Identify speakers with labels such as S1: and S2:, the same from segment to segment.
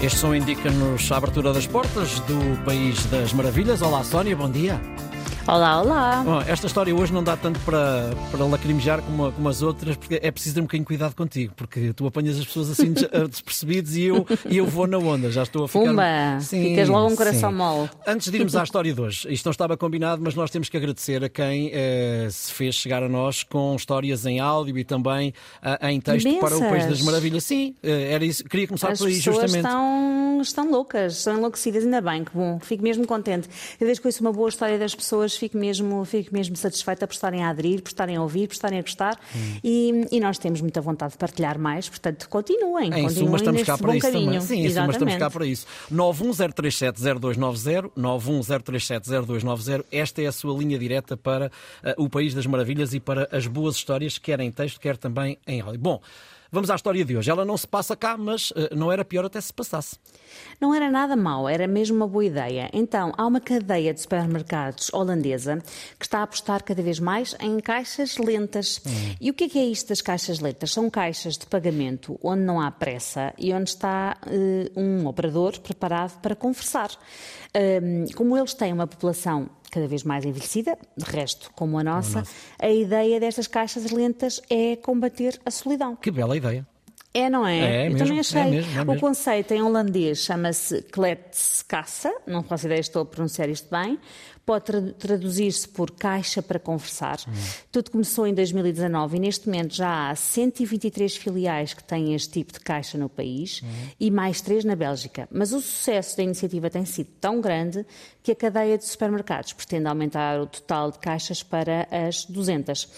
S1: Este som indica-nos a abertura das portas do País das Maravilhas. Olá, Sónia, bom dia.
S2: Olá, olá.
S1: Bom, esta história hoje não dá tanto para, para lacrimejar como, como as outras, porque é preciso ter um bocadinho de cuidado contigo, porque tu apanhas as pessoas assim eh, despercebidos e eu, e eu vou na onda. Já estou a ficar.
S2: Pumba! Ficas logo um coração
S1: sim.
S2: mole.
S1: Antes de irmos à história de hoje, isto não estava combinado, mas nós temos que agradecer a quem eh, se fez chegar a nós com histórias em áudio e também ah, em texto para o País das. Maravilhas. Sim, eh, era isso. Queria começar
S2: As
S1: por aí, justamente.
S2: estão, estão loucas, estão enlouquecidas, ainda bem, que bom, fico mesmo contente. Cada vez que ouço uma boa história das pessoas, fico mesmo, fico mesmo satisfeita por estarem a aderir, por estarem a ouvir, por estarem a gostar
S1: Hum.
S2: e, e nós temos muita vontade de partilhar mais, portanto, continuem,
S1: Em
S2: continuem
S1: suma, estamos cá para isso
S2: caminho.
S1: também. Sim, em suma, estamos
S2: Exatamente.
S1: cá para isso. 910370290, 910370290. Esta é a sua linha direta para eh, o País das Maravilhas e para as boas histórias, quer em texto, quer também em áudio. Bom, vamos à história de hoje. Ela não se passa cá, mas eh, não era pior até se passasse.
S2: Não era nada mau, era mesmo uma boa ideia. Então, há uma cadeia de supermercados holandesa que está a apostar cada vez mais em caixas lentas. E o que é, que é isto das caixas lentas? São caixas de pagamento onde não há pressa e onde está eh, um operador preparado para conversar. Ahm, como eles têm uma população cada vez mais envelhecida, de resto, como a nossa, a ideia destas caixas lentas é combater a solidão.
S1: Que bela ideia.
S2: É, não é?
S1: É, é
S2: Eu
S1: mesmo,
S2: também
S1: é
S2: achei.
S1: mesmo, é
S2: O
S1: mesmo.
S2: conceito em holandês chama-se kletskassa, não faço ideia estou a pronunciar isto bem. Pode tra- traduzir-se por caixa para conversar.
S1: Hum.
S2: Tudo começou em 2019 e neste momento já há 123 filiais que têm este tipo de caixa no país
S1: Hum.
S2: e mais três na Bélgica. Mas o sucesso da iniciativa tem sido tão grande que a cadeia de supermercados pretende aumentar o total de caixas para as 200.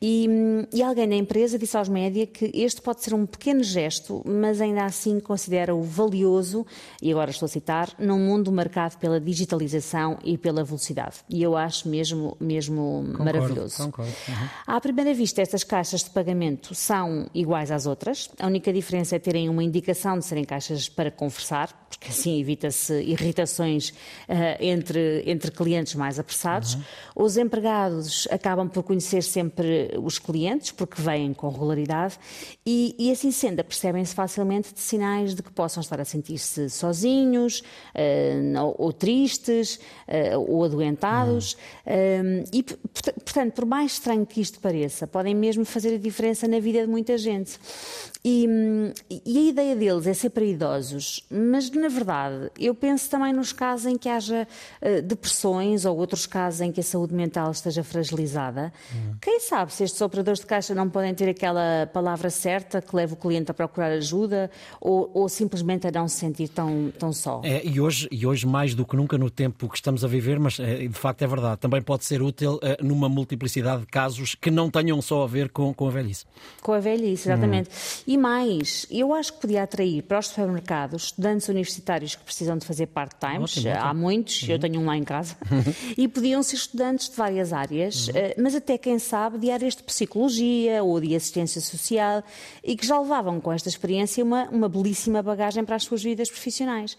S2: E, hum, e alguém na empresa disse aos média que este pode ser um pequeno gesto, mas ainda assim considera-o valioso, e agora estou a citar, num mundo marcado pela digitalização e pela velocidade. E eu acho mesmo, mesmo maravilhoso.
S1: concordo. Uhum.
S2: À primeira vista, estas caixas de pagamento são iguais às outras. A única diferença é terem uma indicação de serem caixas para conversar, porque assim evita-se irritações ah, entre, entre clientes mais apressados. Os empregados acabam por conhecer sempre os clientes, porque vêm com regularidade, e, e assim sendo, apercebem-se facilmente de sinais de que possam estar a sentir-se sozinhos, ah, ou, tristes, ah, ou adoentados. Ah, e, p- porta- portanto, por mais estranho que isto pareça, podem mesmo fazer a diferença na vida de muita gente. E, hum, e a ideia deles é ser para idosos, mas na verdade eu penso também nos casos em que haja eh, depressões ou outros casos em que a saúde mental esteja fragilizada. Quem sabe se estes operadores de caixa não podem ter aquela palavra certa que leva o cliente a procurar ajuda ou, ou simplesmente a não se sentir tão, tão só.
S1: É, e, hoje, e hoje, mais do que nunca, no tempo que estamos a viver, mas eh, de facto é verdade, também pode ser útil eh, numa multiplicidade de casos que não tenham só a ver com, com a velhice.
S2: Com a velhice, exatamente. E mais, eu acho que podia atrair para os supermercados estudantes universitários que precisam de fazer part-times,
S1: ótimo.
S2: há muitos, eu tenho um lá em casa, e podiam ser estudantes de várias áreas, eh, mas até quem sabe de áreas de psicologia ou de assistência social, e que já levavam com esta experiência uma, uma belíssima bagagem para as suas vidas profissionais.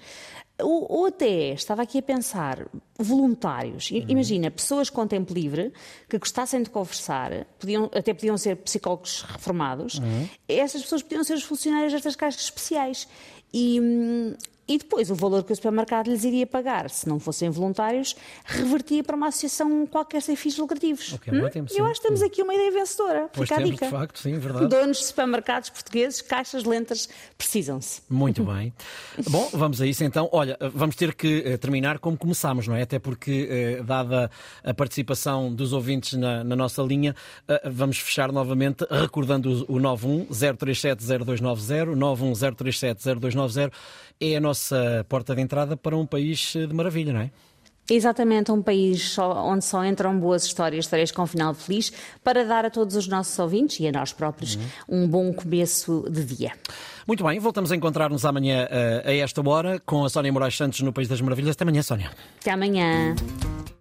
S2: Ou, ou até, estava aqui a pensar, voluntários. I- Imagina, pessoas com tempo livre que gostassem de conversar, podiam, até podiam ser psicólogos reformados, essas pessoas podiam ser os funcionários destas caixas especiais. E, hum, e depois o valor que o supermercado lhes iria pagar, se não fossem voluntários, revertia para uma associação qualquer sem fins lucrativos.
S1: Ok, ótimo, sim.
S2: Eu acho que temos aqui uma ideia vencedora.
S1: Pois
S2: Fica a
S1: temos,
S2: dica.
S1: de facto, sim, verdade.
S2: Donos de supermercados portugueses, caixas lentas, precisam-se.
S1: Muito bem. Bom, vamos a isso então. Olha, vamos ter que eh, terminar como começámos, não é? Até porque, eh, dada a participação dos ouvintes na, na nossa linha, eh, vamos fechar novamente recordando o, o 910370290, 910370290 é a nossa porta de entrada para um país eh, de maravilha, não é?
S2: Exatamente, um país onde só entram boas histórias, histórias com final feliz, para dar a todos os nossos ouvintes e a nós próprios um bom começo de dia.
S1: Muito bem, voltamos a encontrar-nos amanhã eh, a esta hora com a Sónia Moraes Santos no País das Maravilhas. Até amanhã, Sónia.
S2: Até amanhã.